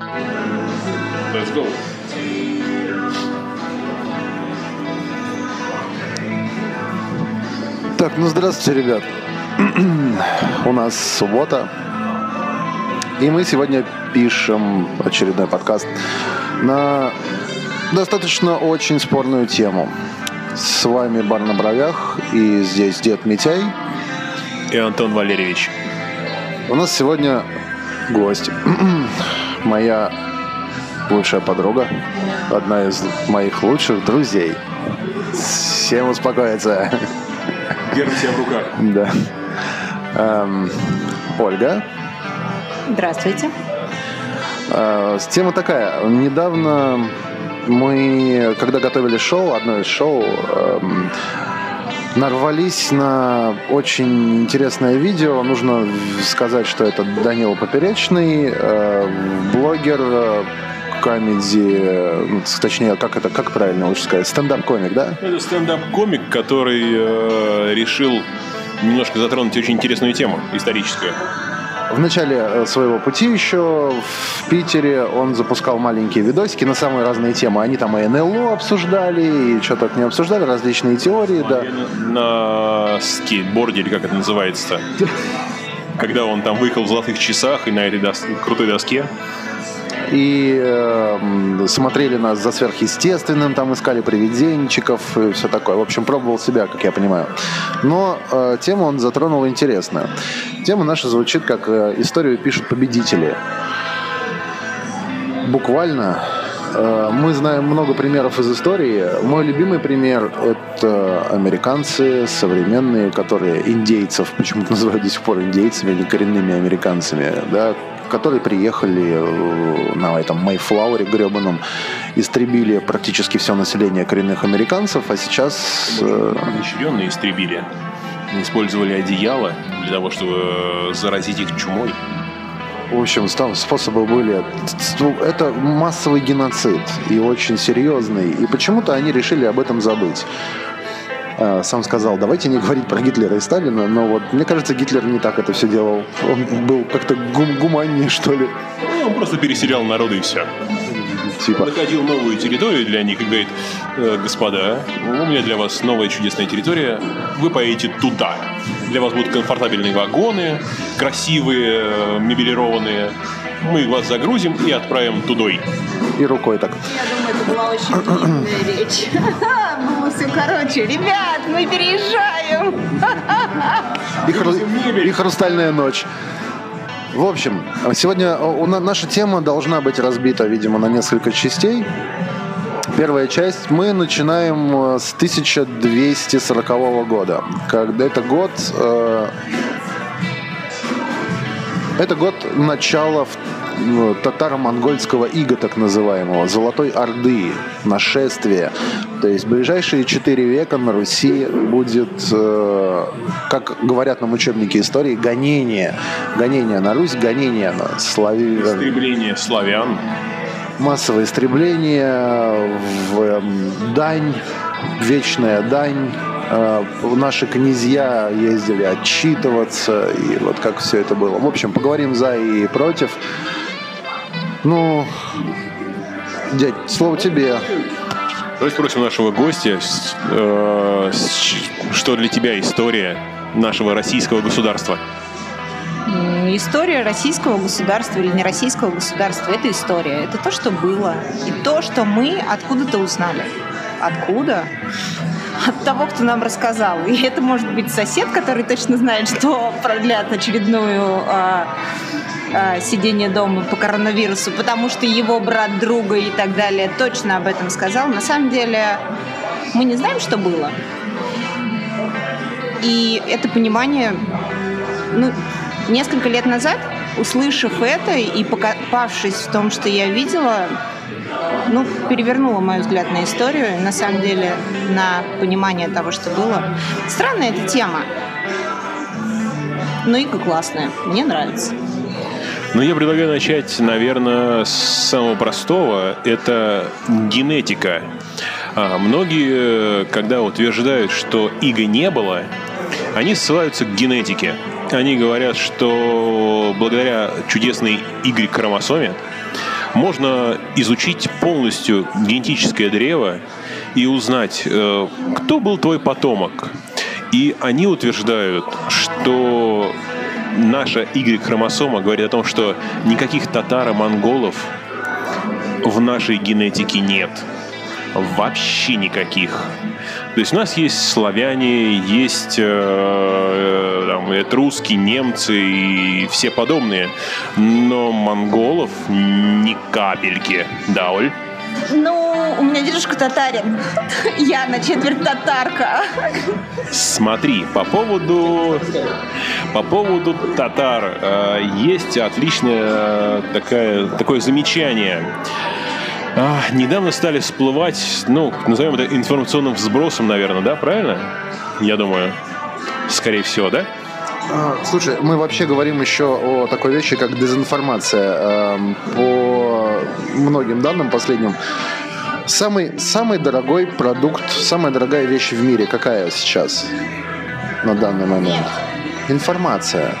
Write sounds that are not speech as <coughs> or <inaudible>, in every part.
Let's go. Так, ну здравствуйте, ребят. <clears throat> У нас суббота. И мы сегодня пишем очередной подкаст на достаточно очень спорную тему. С вами Бар на бровях, и здесь Дед Митяй. И Антон Валерьевич. У нас сегодня гость. <clears throat> Моя лучшая подруга, одна из моих лучших друзей. Всем успокоиться. Держи себя в руках. Да. Эм, Ольга. Здравствуйте. Э, Тема такая. Недавно мы, когда готовили шоу, одно из шоу, эм, нарвались на очень интересное видео. Нужно сказать, что это Данила Поперечный, э, блогер, э, комедии, ну, точнее, как это, как правильно лучше сказать, стендап-комик, да? Это стендап-комик, который э, решил немножко затронуть очень интересную тему историческую. В начале э, своего пути еще в Питере он запускал маленькие видосики на самые разные темы. Они там и НЛО обсуждали, и что только не обсуждали, различные теории, да. На, на скейтборде, или как это называется Когда он там выехал в золотых часах и на этой дос- крутой доске. И э, смотрели нас за сверхъестественным, там искали привиденчиков и все такое. В общем, пробовал себя, как я понимаю. Но э, тему он затронул интересную. Тема наша звучит как э, «Историю пишут победители». Буквально Мы знаем много примеров из истории. Мой любимый пример – это американцы современные, которые индейцев почему-то называют до сих пор индейцами, а не коренными американцами, да, которые приехали э, на этом Мейфлауре гребаном, истребили практически все население коренных американцев, а сейчас... э, Изощренно истребили. Использовали одеяло для того, чтобы э, заразить их чумой. В общем, там способы были. Это массовый геноцид и очень серьезный. И почему-то они решили об этом забыть. А, Сам сказал, давайте не говорить про Гитлера и Сталина, но вот мне кажется, Гитлер не так это все делал. Он был как-то гум- гуманнее, что ли. Ну, он просто переселял народы и все. Типа, Находил новую территорию для них и говорит, «Э, господа, у меня для вас новая чудесная территория, вы поедете туда. Для вас будут комфортабельные вагоны, красивые, э, мебелированные. Мы вас загрузим и отправим тудой. и рукой так. Я думаю, это была очень длинная речь. <laughs> Было все короче. Ребят, мы переезжаем. И, хру- и хрустальная ночь. В общем, сегодня на- наша тема должна быть разбита, видимо, на несколько частей. Первая часть. Мы начинаем э, с 1240 года. Когда это год... э, это год начала татаро-монгольского ига, так называемого, Золотой Орды, нашествия. То есть ближайшие четыре века на Руси будет, э, как говорят нам учебники истории, гонение. Гонение на Русь, гонение на слави... Истребление славян. массовое истребление, в, эм, дань, вечная дань. Э, Наши князья ездили отчитываться, и вот как все это было. В общем, поговорим за и против. Ну, дядь, слово тебе. Давайте спросим нашего гостя, э, что для тебя история нашего российского государства. История российского государства или не российского государства – это история. Это то, что было. И то, что мы откуда-то узнали. Откуда? От того, кто нам рассказал. И это может быть сосед, который точно знает, что продлят очередную а, сидение дома по коронавирусу, потому что его брат друга и так далее точно об этом сказал. На самом деле мы не знаем, что было. И это понимание, ну, несколько лет назад, услышав это и покопавшись в том, что я видела, ну, перевернула мой взгляд на историю, и на самом деле на понимание того, что было. Странная эта тема. Но иго классная, мне нравится. Ну, я предлагаю начать, наверное, с самого простого. Это генетика. А, многие, когда утверждают, что иго не было, они ссылаются к генетике. Они говорят, что благодаря чудесной Y-хромосоме можно изучить полностью генетическое древо и узнать, э, кто был твой потомок. И они утверждают, что наша Y-хромосома говорит о том, что никаких татаро-монголов в нашей генетике нет. Вообще никаких. То есть у нас есть славяне, есть э, э там, этруски, немцы и все подобные. Но монголов ни капельки. Да, Оль? Ну, у меня дедушка татарин. Я на четверть татарка. Смотри, по поводу, по поводу татар э, есть отличное э, такое, такое замечание. А, недавно стали всплывать, ну, назовем это информационным взбросом, наверное, да, правильно? Я думаю, скорее всего, да? А, слушай, мы вообще говорим еще о такой вещи, как дезинформация. Эм, по многим данным последним, самый, самый дорогой продукт, самая дорогая вещь в мире какая сейчас на данный момент? Информация.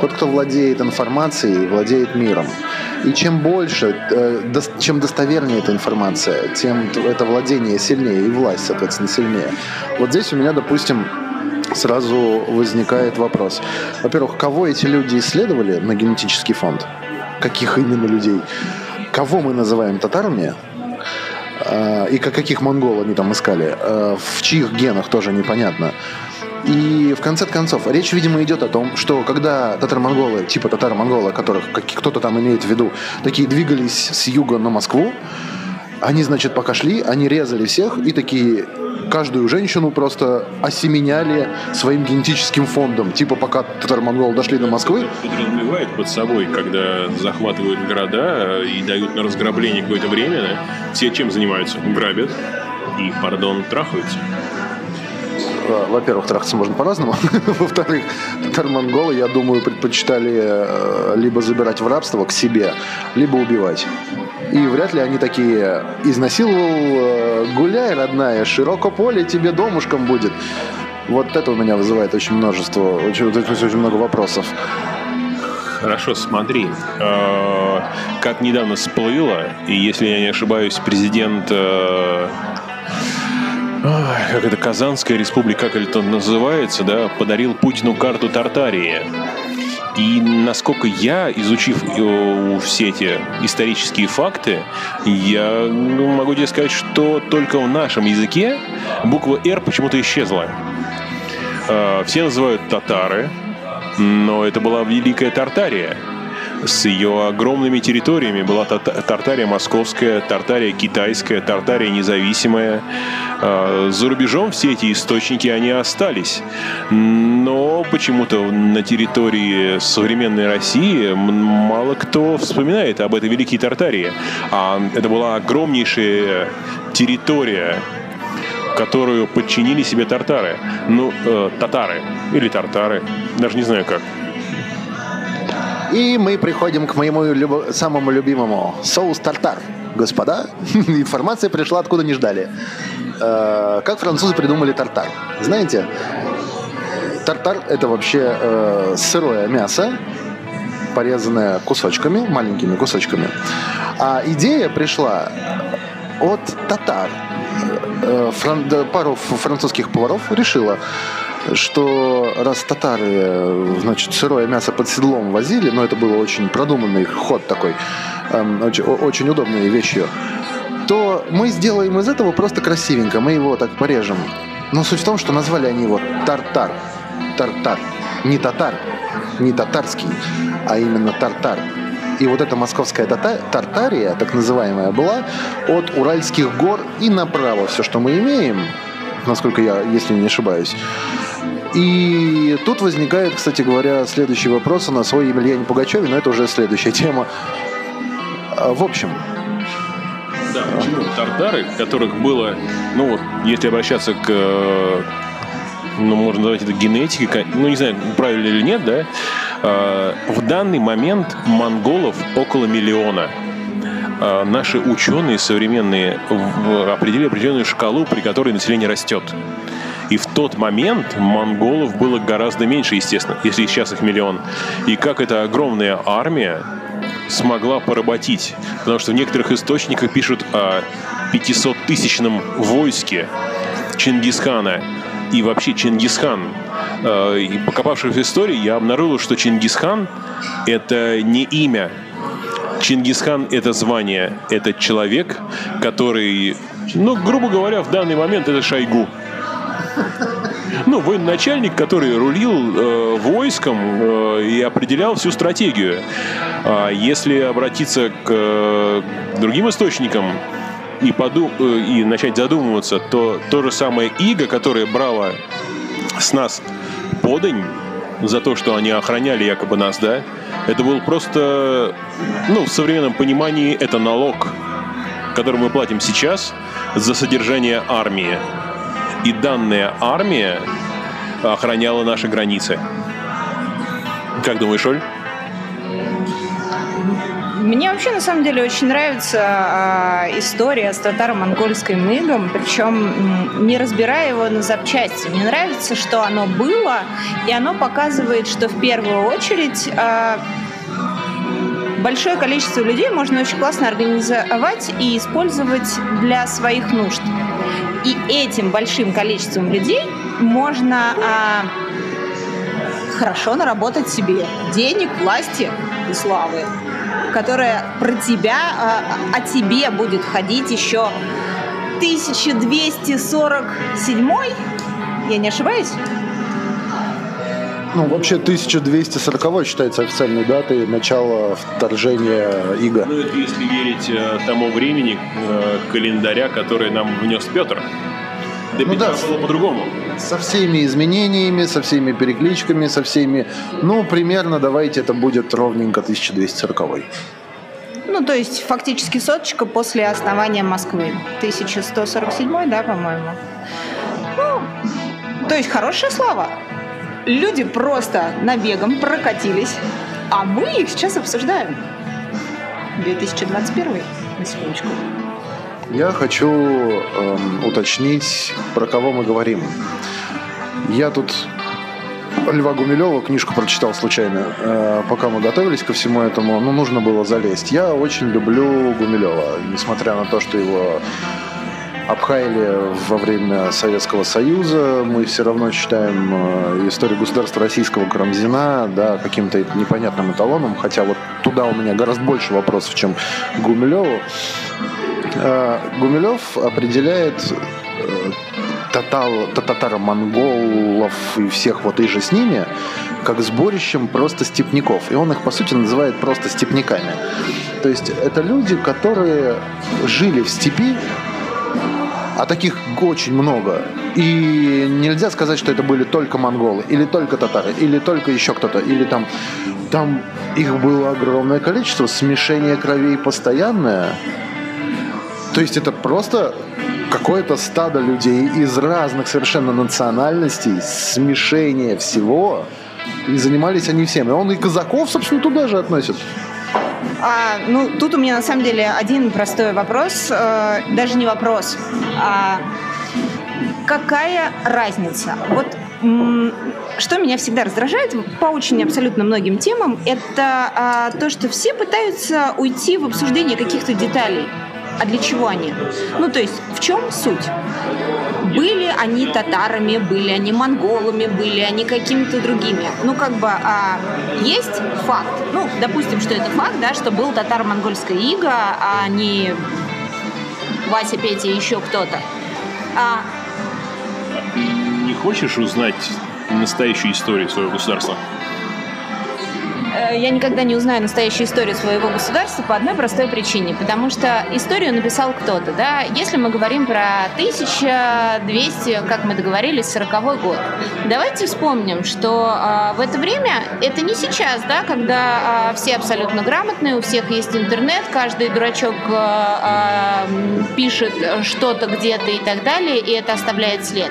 Тот, кто владеет информацией, владеет миром. И чем больше, э, чем достовернее эта информация, тем это владение сильнее и власть, соответственно, сильнее. Вот здесь у меня, допустим, сразу возникает вопрос. Во-первых, кого эти люди исследовали на генетический фонд? Каких именно людей? Кого мы называем татарами? А, и каких монгол они там искали? А, в чьих генах тоже непонятно. И в конце концов, речь, видимо, идет о том, что когда татаро-монголы, типа татаро-монголы, которых кто-то там имеет в виду, такие двигались с юга на Москву, они, значит, пока шли, они резали всех и такие каждую женщину просто осеменяли своим генетическим фондом. Типа пока татар-монгол дошли до Москвы. Подразумевает под собой, когда захватывают города и дают на разграбление какое-то время, да, все чем занимаются? Грабят и, пардон, трахаются. Э, во-первых, трахаться можно по-разному. <laughs> Во-вторых, татар-монголы, я думаю, предпочитали э, либо забирать в рабство к себе, либо убивать. И вряд ли они такие изнасиловал, э, гуляй, родная, широко поле тебе домушком будет. Вот это у меня вызывает очень множество, очень, очень много вопросов. Хорошо, смотри. Как недавно всплыло, и если я не ошибаюсь, президент как это, Казанская республика, как это называется, да, подарил Путину карту Тартарии. И насколько я, изучив э, все эти исторические факты, я ну, могу тебе сказать, что только в нашем языке буква «Р» почему-то исчезла. Э, все называют татары, но это была Великая Тартария с ее огромными территориями. Была Тартария московская, Тартария китайская, Тартария независимая. А, за рубежом все эти источники, они остались. Но почему-то на территории современной России мало кто вспоминает об этой великой Тартарии. А это была огромнейшая территория, которую подчинили себе тартары. Ну, э, татары или тартары, даже не знаю как. И мы приходим к моему любо- самому любимому соус тартар. Господа, <laughs> информация пришла откуда не ждали. Э, как французы придумали тартар? Знаете, тартар это вообще э, сырое мясо, порезанное кусочками, маленькими кусочками. А идея пришла от татар. Э, фран... Пару французских поваров решила, что раз татары, значит, сырое мясо под седлом возили, но это был очень продуманный ход такой, эм, очень, очень удобной вещью, то мы сделаем из этого просто красивенько, мы его так порежем. Но суть в том, что назвали они его тартар. Тартар. Не татар, не татарский, а именно тартар. И вот эта московская Тартария, так называемая, была от Уральских гор и направо. Все, что мы имеем, насколько я, если не ошибаюсь, и тут возникает, кстати говоря, следующий вопрос на свой Емельяне Пугачеве, но это уже следующая тема. А, в общем, да, почему тартары, которых было, ну вот, если обращаться к, ну, можно назвать это генетикой, ну, не знаю, правильно или нет, да, а, в данный момент монголов около миллиона. А, наши ученые современные определили определенную шкалу, при которой население растет. И в тот момент монголов было гораздо меньше, естественно, если сейчас их миллион. И как эта огромная армия смогла поработить. Потому что в некоторых источниках пишут о 500-тысячном войске Чингисхана. И вообще Чингисхан. Э, и покопавшись в истории, я обнаружил, что Чингисхан – это не имя. Чингисхан – это звание. Это человек, который, ну, грубо говоря, в данный момент это Шойгу ну, военачальник, который рулил э, войском э, и определял всю стратегию. А если обратиться к э, другим источникам и, подум э, и начать задумываться, то то же самое иго, которое брало с нас подань за то, что они охраняли якобы нас, да, это был просто, ну, в современном понимании, это налог, который мы платим сейчас за содержание армии и данная армия охраняла наши границы. Как думаешь, Оль? Мне вообще на самом деле очень нравится э, история с татаро-монгольским игом, причем не разбирая его на запчасти. Мне нравится, что оно было, и оно показывает, что в первую очередь э, большое количество людей можно очень классно организовать и использовать для своих нужд. И этим большим количеством людей можно а, хорошо наработать себе денег, власти и славы, которая про тебя, а, о тебе будет ходить еще 1247 я не ошибаюсь? Ну, вообще 1240 считается официальной датой начала вторжения Иго. Ну, это если верить э, тому времени э, календаря, который нам внес Петр. До ну, да, было по-другому. Со всеми изменениями, со всеми перекличками, со всеми... Ну, примерно, давайте, это будет ровненько 1240 ну, то есть фактически соточка после основания Москвы. 1147, да, по-моему. Ну, то есть хорошая слава люди просто набегом прокатились, а мы их сейчас обсуждаем. 2021, на секундочку. Я хочу эм, уточнить, про кого мы говорим. Я тут Льва Гумилева книжку прочитал случайно, э, пока мы готовились ко всему этому. Ну, нужно было залезть. Я очень люблю Гумилева, несмотря на то, что его обхаяли во время Советского Союза. Мы все равно считаем э, историю государства российского Карамзина да, каким-то непонятным эталоном, хотя вот туда у меня гораздо больше вопросов, чем Гумилеву. Э, Гумилев определяет э, татаро-монголов и всех вот и же с ними, как сборищем просто степняков. И он их, по сути, называет просто степняками. То есть это люди, которые жили в степи, а таких очень много. И нельзя сказать, что это были только монголы, или только татары, или только еще кто-то, или там, там их было огромное количество, смешение кровей постоянное. То есть это просто какое-то стадо людей из разных совершенно национальностей, смешение всего, и занимались они всем. И он и казаков, собственно, туда же относит. А, ну, тут у меня на самом деле один простой вопрос, э, даже не вопрос, а какая разница? Вот что меня всегда раздражает по очень абсолютно многим темам, это а, то, что все пытаются уйти в обсуждение каких-то деталей. А для чего они? Ну, то есть, в чем суть? Были они татарами, были они монголами, были они какими-то другими. Ну, как бы а, есть факт. Ну, допустим, что это факт, да, что был татаро-монгольская ига, а не Вася, Петя еще кто-то. А... Не хочешь узнать настоящую историю своего государства? Э, я никогда не узнаю настоящую историю своего государства по одной простой причине, потому что историю написал кто-то, да. Если мы говорим про 1200, как мы договорились, 40 год, давайте вспомним, что э, в это время, это не сейчас, да, когда э, все абсолютно грамотные, у всех есть интернет, каждый дурачок э, пишет что-то где-то и так далее, и это оставляет след.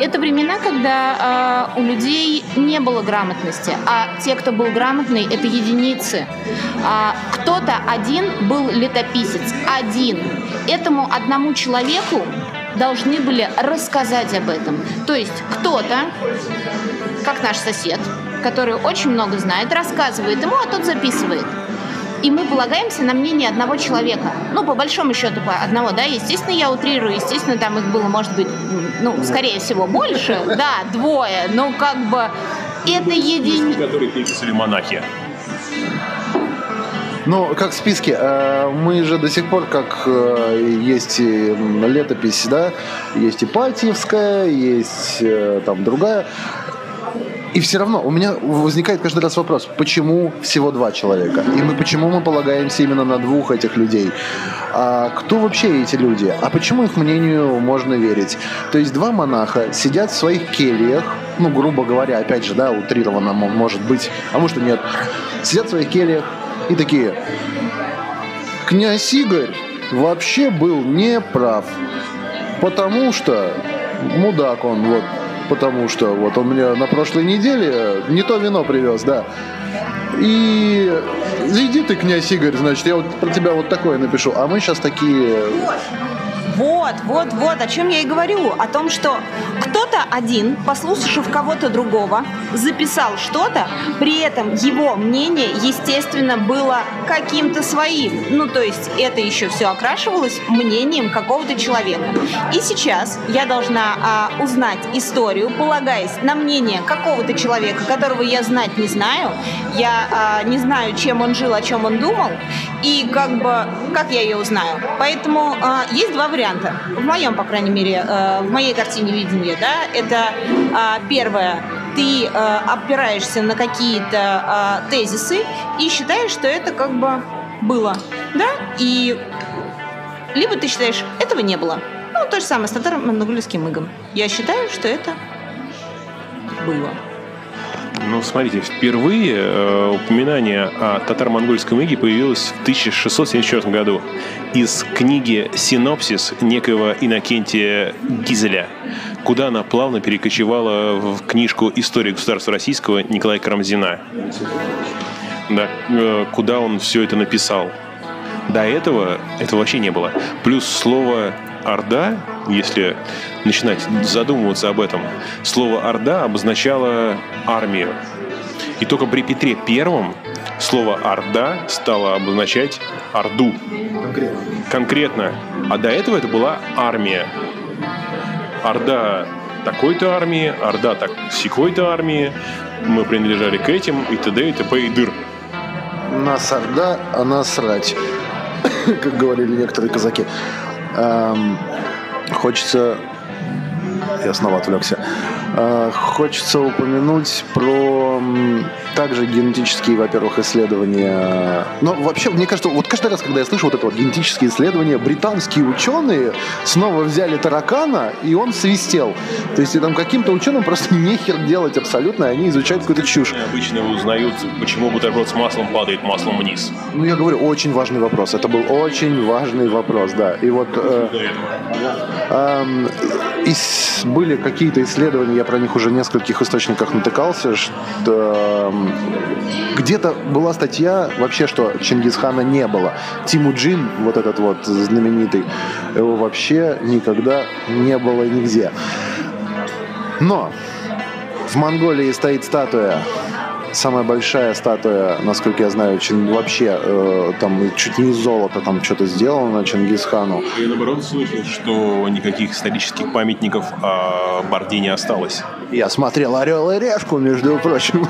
Это времена, когда э, у людей не было грамотности, а те, кто был грамотный, это единицы. А, кто-то один был летописец, один. Этому одному человеку должны были рассказать об этом. То есть кто-то, как наш сосед, который очень много знает, рассказывает ему, а тот записывает. И мы полагаемся на мнение одного человека. Ну, по большому счету, по одного, да, естественно, я утрирую, естественно, там их было, может быть, ну, скорее всего, больше, <laughs> да, двое, но как бы это единица. Которые переписали монахи. Ну, как в списке, э, мы же до сих пор, как э, есть летопись, да, есть Ипатьевская, есть э, там другая. И все равно у меня возникает каждый раз вопрос, почему всего два человека? И мы почему мы полагаемся именно на двух этих людей? А кто вообще эти люди? А почему их мнению можно верить? То есть два монаха сидят в своих кельях, ну, грубо говоря, опять же, да, утрированно может быть, а может и нет, сидят в своих кельях и такие, князь Игорь вообще был неправ, потому что мудак он, вот, потому что вот он мне на прошлой неделе не то вино привез, да. И иди ты, князь Игорь, значит, я вот про тебя вот такое напишу. А мы сейчас такие вот, вот, вот, о чем я и говорю. О том, что кто-то один, послушав кого-то другого, записал что-то, при этом его мнение, естественно, было каким-то своим. Ну, то есть это еще все окрашивалось мнением какого-то человека. И сейчас я должна а, узнать историю, полагаясь на мнение какого-то человека, которого я знать не знаю. Я а, не знаю, чем он жил, о чем он думал. И как бы, как я ее узнаю? Поэтому а, есть два варианта варианта. В моем, по крайней мере, э, в моей картине видения, да, это а, первое, ты э, опираешься на какие-то а, тезисы и считаешь, что это как бы было, да, и либо ты считаешь, этого не было. Ну, то же самое с татаро-монголийским игом. Я считаю, что это было. Ну, смотрите, впервые э, упоминание о татаро-монгольском иге появилось в 1674 году из книги «Синопсис» некоего Иннокентия Гизеля, куда она плавно перекочевала в книжку «История государства российского» Николая Карамзина. Да, э, куда он все это написал. До этого этого вообще не было. Плюс слово Орда, если начинать задумываться об этом, слово Орда обозначало армию. И только при Петре Первом слово Орда стало обозначать Орду. Конкретно. А до этого это была армия. Орда такой-то армии, Орда так секой-то армии, мы принадлежали к этим, и т.д. и т.п. и дыр. Нас Орда, а нас срать, <coughs> как говорили некоторые казаки. Эм, хочется... Я снова отвлекся. Э, хочется упомянуть про также генетические, во-первых, исследования. Но вообще, мне кажется, вот каждый раз, когда я слышу вот это вот генетические исследования, британские ученые снова взяли таракана, и он свистел. То есть и там каким-то ученым просто <laughs> нехер делать абсолютно, и они изучают какую-то чушь. Обычно узнают, почему бутерброд с маслом падает маслом вниз. Ну, я говорю, очень важный вопрос. Это был очень важный вопрос, да. И вот... Э, э, э, были какие-то исследования, я про них уже в нескольких источниках натыкался, что где-то была статья вообще, что Чингисхана не было. Тимуджин, вот этот вот знаменитый, его вообще никогда не было нигде. Но в Монголии стоит статуя самая большая статуя, насколько я знаю, вообще э, там чуть не из золота там что-то сделано Чингисхану. Я наоборот слышал, что никаких исторических памятников о Борде не осталось. Я смотрел «Орел и решку», между прочим.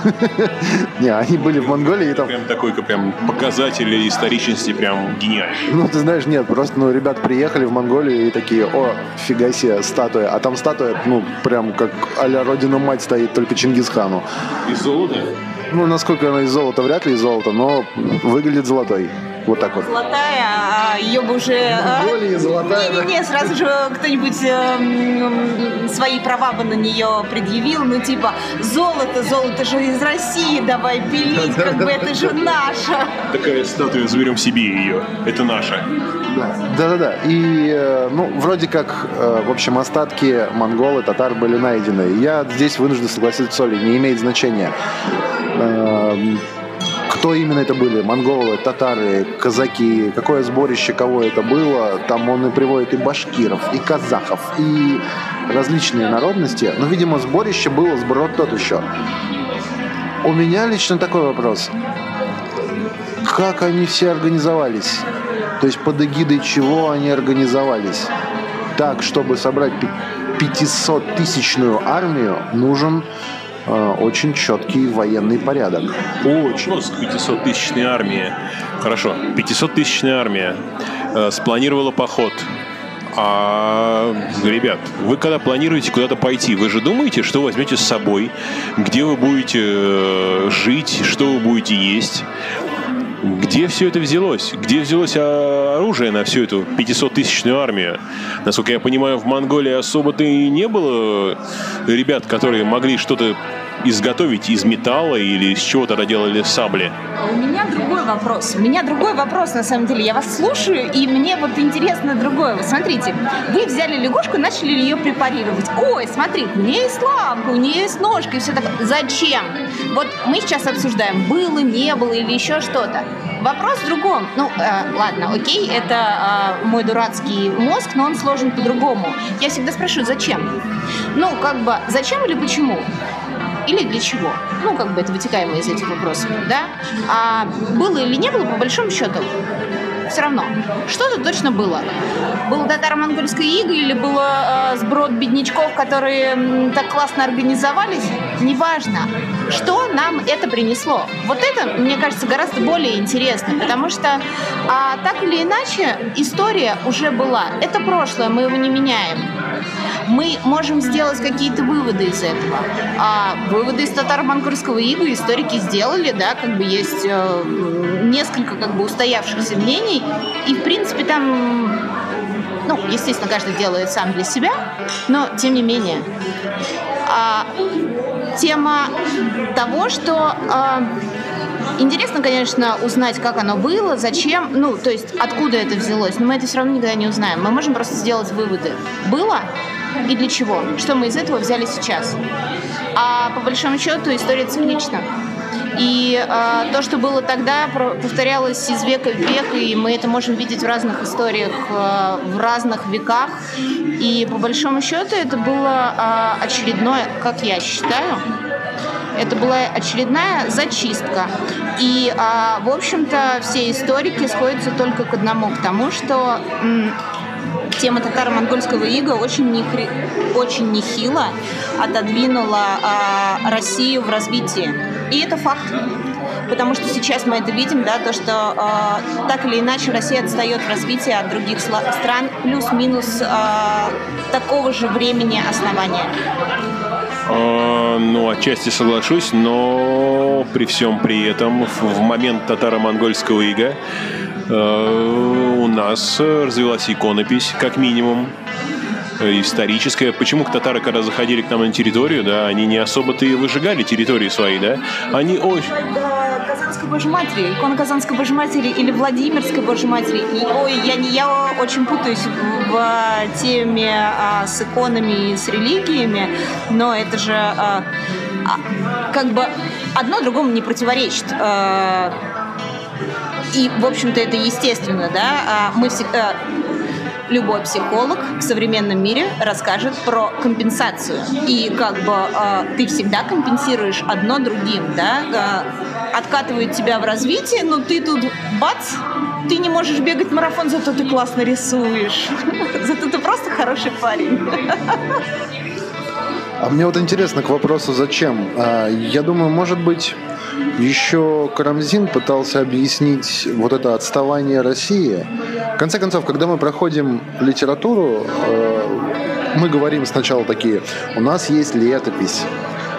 <laughs> Не, они были в Монголии там... Прям такой, прям показатель историчности прям гениальный. Ну, ты знаешь, нет, просто, ну, ребят приехали в Монголию и такие, о, фига себе, статуя. А там статуя, ну, прям как а-ля Родина-мать стоит, только Чингисхану. Из золота? Ну, насколько она из золота, вряд ли из золота, но выглядит золотой. Вот так вот. Золотая, а ее бы уже... А? Более золотая. Не-не-не, сразу же кто-нибудь э, свои права бы на нее предъявил, ну типа, золото, золото же из России, давай пилить, как бы это же наше. Такая статуя, заберем себе ее, это наша. Да-да-да. И, э, ну, вроде как, э, в общем, остатки монголы, татар были найдены. Я здесь вынужден согласиться с Олей, не имеет значения кто именно это были, монголы, татары, казаки, какое сборище кого это было, там он и приводит и башкиров, и казахов, и различные народности, но, видимо, сборище было сброд тот еще. У меня лично такой вопрос. как они все организовались? То есть под эгидой чего они организовались? Так, чтобы собрать 500-тысячную армию, нужен очень четкий военный порядок. Очень. 500-тысячной армии. Хорошо, 500-тысячная армия э, спланировала поход а, ребят, вы когда планируете куда-то пойти, вы же думаете, что возьмете с собой, где вы будете э, жить, что вы будете есть? Где все это взялось? Где взялось оружие на всю эту 500-тысячную армию? Насколько я понимаю, в Монголии особо-то и не было ребят, которые могли что-то изготовить из металла или из чего тогда делали сабли? У меня другой вопрос. У меня другой вопрос, на самом деле. Я вас слушаю, и мне вот интересно другое. Вы смотрите, вы взяли лягушку, начали ее препарировать. Ой, смотри, у нее есть лапка, у нее есть ножка и все такое. Зачем? Вот мы сейчас обсуждаем, было, не было или еще что-то. Вопрос в другом. Ну, э, ладно, окей, это э, мой дурацкий мозг, но он сложен по-другому. Я всегда спрашиваю, зачем? Ну, как бы, зачем или почему? Или для чего? Ну, как бы это вытекаемо из этих вопросов, да? А было или не было, по большому счету, все равно. Что-то точно было. Было татаро-монгольское иго или было э, сброд беднячков, которые так классно организовались? Неважно. Что нам это принесло? Вот это, мне кажется, гораздо более интересно, потому что а, так или иначе история уже была. Это прошлое, мы его не меняем мы можем сделать какие-то выводы из этого. А выводы из татаро-монгольского ига историки сделали, да, как бы есть э, несколько как бы устоявшихся мнений, и в принципе там ну, естественно, каждый делает сам для себя, но тем не менее. А, тема того, что а, интересно, конечно, узнать, как оно было, зачем, ну, то есть откуда это взялось, но мы это все равно никогда не узнаем. Мы можем просто сделать выводы. Было, и для чего, что мы из этого взяли сейчас. А по большому счету история циклична. И э, то, что было тогда, повторялось из века в век, и мы это можем видеть в разных историях, э, в разных веках. И по большому счету это было э, очередное, как я считаю, это была очередная зачистка. И, э, в общем-то, все историки сходятся только к одному, к тому, что тема татаро-монгольского ига очень, нехри... очень нехило отодвинула а, Россию в развитии. И это факт. Потому что сейчас мы это видим, да, то, что э, так или иначе Россия отстает в развитии от других стран плюс-минус э, такого же времени основания. А, ну, отчасти соглашусь, но при всем при этом в момент татаро-монгольского ига Э, нас развилась иконопись, как минимум э, историческая. Почему татары, когда заходили к нам на территорию, да, они не особо-то и выжигали территории свои, да? Они очень... Казанской Божьей Матери, икона Казанской Божьей Матери или Владимирской Божьей Матери. И, ой, я, не, я очень путаюсь в, в теме а, с иконами и с религиями, но это же а, а, как бы одно другому не противоречит. А, и, в общем-то, это естественно, да. А мы всегда любой психолог в современном мире расскажет про компенсацию. И как бы э, ты всегда компенсируешь одно другим, да, э, откатывает тебя в развитие, но ты тут бац, ты не можешь бегать марафон, зато ты классно рисуешь. <laughs> Зато ты просто хороший парень. <laughs> А мне вот интересно к вопросу, зачем? А, я думаю, может быть, еще Карамзин пытался объяснить вот это отставание России. В конце концов, когда мы проходим литературу, э, мы говорим сначала такие, у нас есть летопись,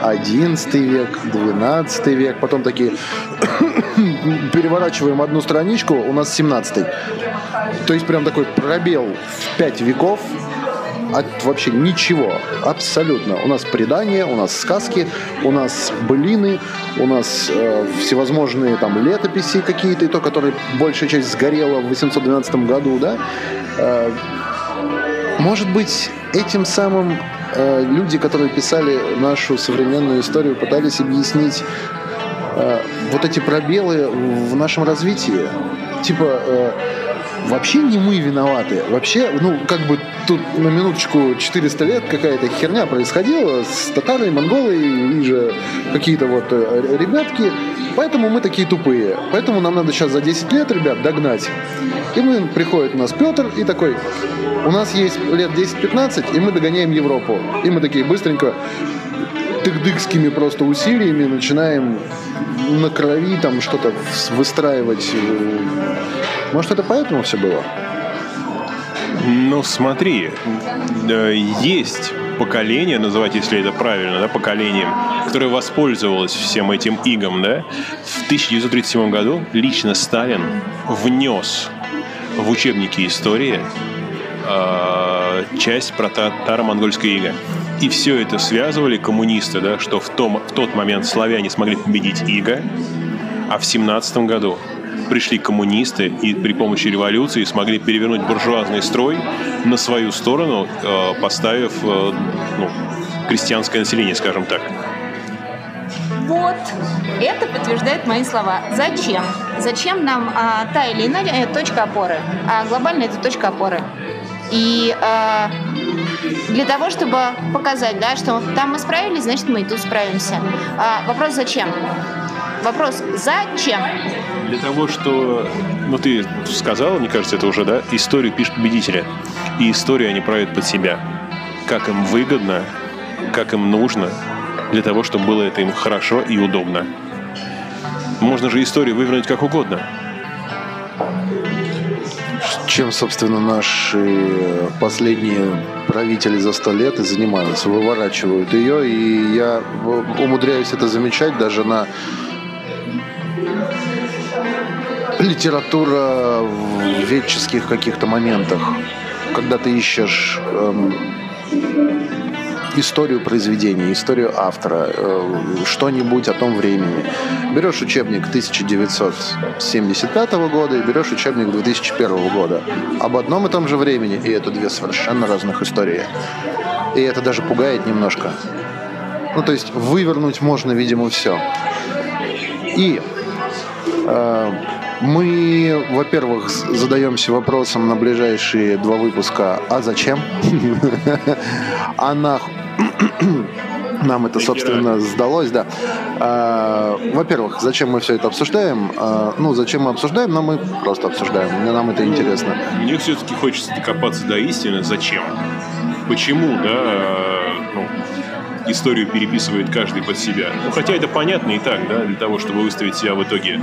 11 век, 12 век, потом такие <coughs> переворачиваем одну страничку, у нас 17 То есть прям такой пробел в 5 веков, от вообще ничего, абсолютно. У нас предания, у нас сказки, у нас былины, у нас э, всевозможные там летописи какие-то, и то, которые большая часть сгорела в 812 году, да. Э, может быть, этим самым э, люди, которые писали нашу современную историю, пытались объяснить э, вот эти пробелы в нашем развитии. Типа, э, вообще не мы виноваты. Вообще, ну, как бы тут на минуточку 400 лет какая-то херня происходила с татарами, монголой и же какие-то вот э, ребятки. Поэтому мы такие тупые. Поэтому нам надо сейчас за 10 лет, ребят, догнать. И мы, приходит у нас Петр и такой, у нас есть лет 10-15, и мы догоняем Европу. И мы такие быстренько тыгдыкскими просто усилиями начинаем на крови там что-то выстраивать. Может, это поэтому все было? Ну, смотри, есть поколение, называть, если это правильно, да, поколением, которое воспользовалось всем этим игом, да, в 1937 году лично Сталин внес в учебники истории э, часть про татаро-монгольское иго. И все это связывали коммунисты, да, что в, том, в тот момент славяне смогли победить Иго, а в 17 году пришли коммунисты и при помощи революции смогли перевернуть буржуазный строй на свою сторону, э, поставив э, ну, крестьянское население, скажем так. Вот, это подтверждает мои слова. Зачем? Зачем нам а, та или иная точка опоры? А глобально это точка опоры. И э, для того, чтобы показать, да, что там мы справились, значит, мы и тут справимся. А, вопрос зачем? Вопрос зачем? Для того, что, ну ты сказал, мне кажется, это уже, да, историю пишут победители. И историю они правят под себя. Как им выгодно, как им нужно, для того, чтобы было это им хорошо и удобно. Можно же историю вывернуть как угодно чем, собственно, наши последние правители за сто лет и занимаются. Выворачивают ее, и я умудряюсь это замечать даже на литература в ветческих каких-то моментах, когда ты ищешь эм, историю произведения, историю автора, э, что-нибудь о том времени. Берешь учебник 1975 года и берешь учебник 2001 года. Об одном и том же времени, и это две совершенно разных истории. И это даже пугает немножко. Ну, то есть вывернуть можно, видимо, все. И э, мы, во-первых, задаемся вопросом на ближайшие два выпуска, а зачем? <laughs> А нахуй? <clears throat> Нам это, собственно, сдалось, да. А, во-первых, зачем мы все это обсуждаем? А, ну, зачем мы обсуждаем, но мы просто обсуждаем. Нам это интересно. Мне все-таки хочется докопаться до истины. Зачем? Почему, да, ну, историю переписывает каждый под себя. Ну, хотя это понятно и так, да, для того, чтобы выставить себя в итоге.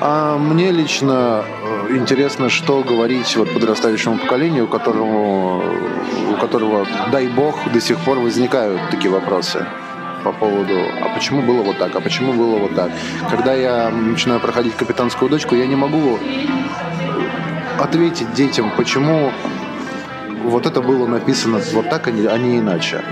А мне лично э, интересно, что говорить вот подрастающему поколению, которому, у которого, дай бог, до сих пор возникают такие вопросы по поводу, а почему было вот так, а почему было вот так. Когда я начинаю проходить капитанскую дочку, я не могу ответить детям, почему вот это было написано вот так, а не а иначе.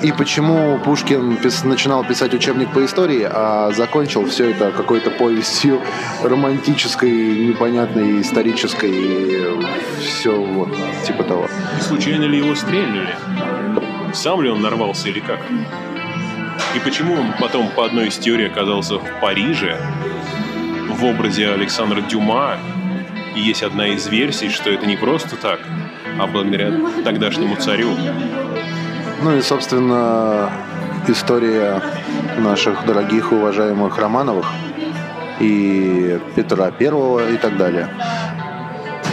И почему Пушкин пис, начинал писать учебник по истории, а закончил все это какой-то повестью романтической, непонятной, исторической, все вот типа того. И случайно ли его стрельнули? Сам ли он нарвался или как? И почему он потом по одной из теорий оказался в Париже в образе Александра Дюма? И есть одна из версий, что это не просто так, а благодаря тогдашнему царю. Ну и, собственно, история наших дорогих уважаемых Романовых и Петра Первого и так далее.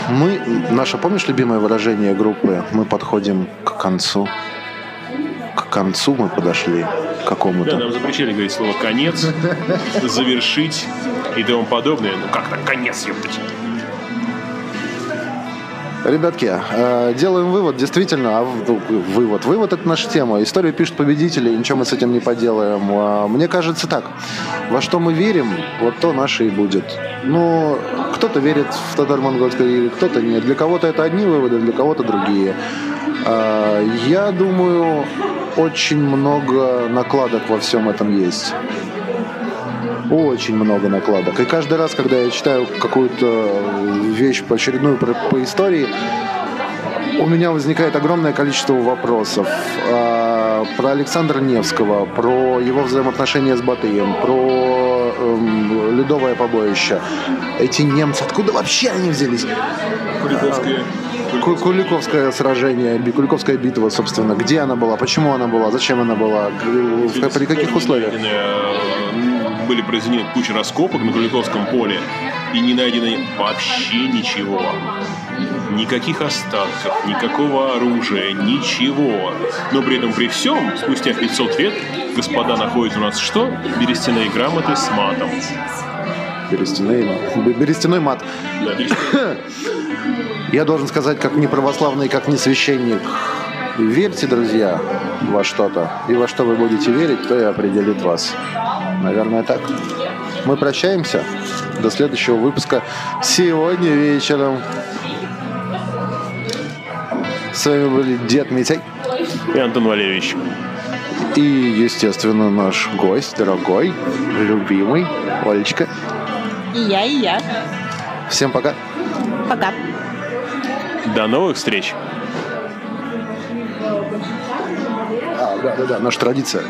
Мы, наше, помнишь, любимое выражение группы? Мы подходим к концу. К концу мы подошли к какому-то. Да, нам запрещали говорить слово «конец», «завершить» и тому подобное. Ну как так, конец, ёптать. Ребятки, э, делаем вывод, действительно, а ну, вывод, вывод это наша тема. Историю пишут победители, ничего мы с этим не поделаем. А, мне кажется так, во что мы верим, вот то наше и будет. Ну, кто-то верит в татаро-монгольское или кто-то нет. Для кого-то это одни выводы, для кого-то другие. А, я думаю, очень много накладок во всем этом есть. Очень много накладок. И каждый раз, когда я читаю какую-то вещь по очередную по, по истории, у меня возникает огромное количество вопросов э, про Александра Невского, про его взаимоотношения с Батыем, про эм, ледовое побоище. Эти немцы, откуда вообще они взялись? Куликовская. Ку- Куликовское сражение, Куликовская битва, собственно. Где она была, почему она была, зачем она была, при каких условиях? Были произведены куча раскопок на Куликовском поле, и не найдено вообще ничего. Никаких остатков, никакого оружия, ничего. Но при этом при всем, спустя 500 лет, господа находят у нас что? Берестяные грамоты с матом. Берестяной, б- берестяной мат. Да, берестяные. Я должен сказать, как не православный, как не священник, верьте, друзья, во что-то. И во что вы будете верить, то и определит вас. Наверное, так. Мы прощаемся. До следующего выпуска сегодня вечером. С вами были Дед Митяй И Антон Валерьевич. и, естественно, наш гость, дорогой, любимый, Олечка. И я, и я. Всем пока. Пока. До новых встреч. А, да, да, да, наша традиция.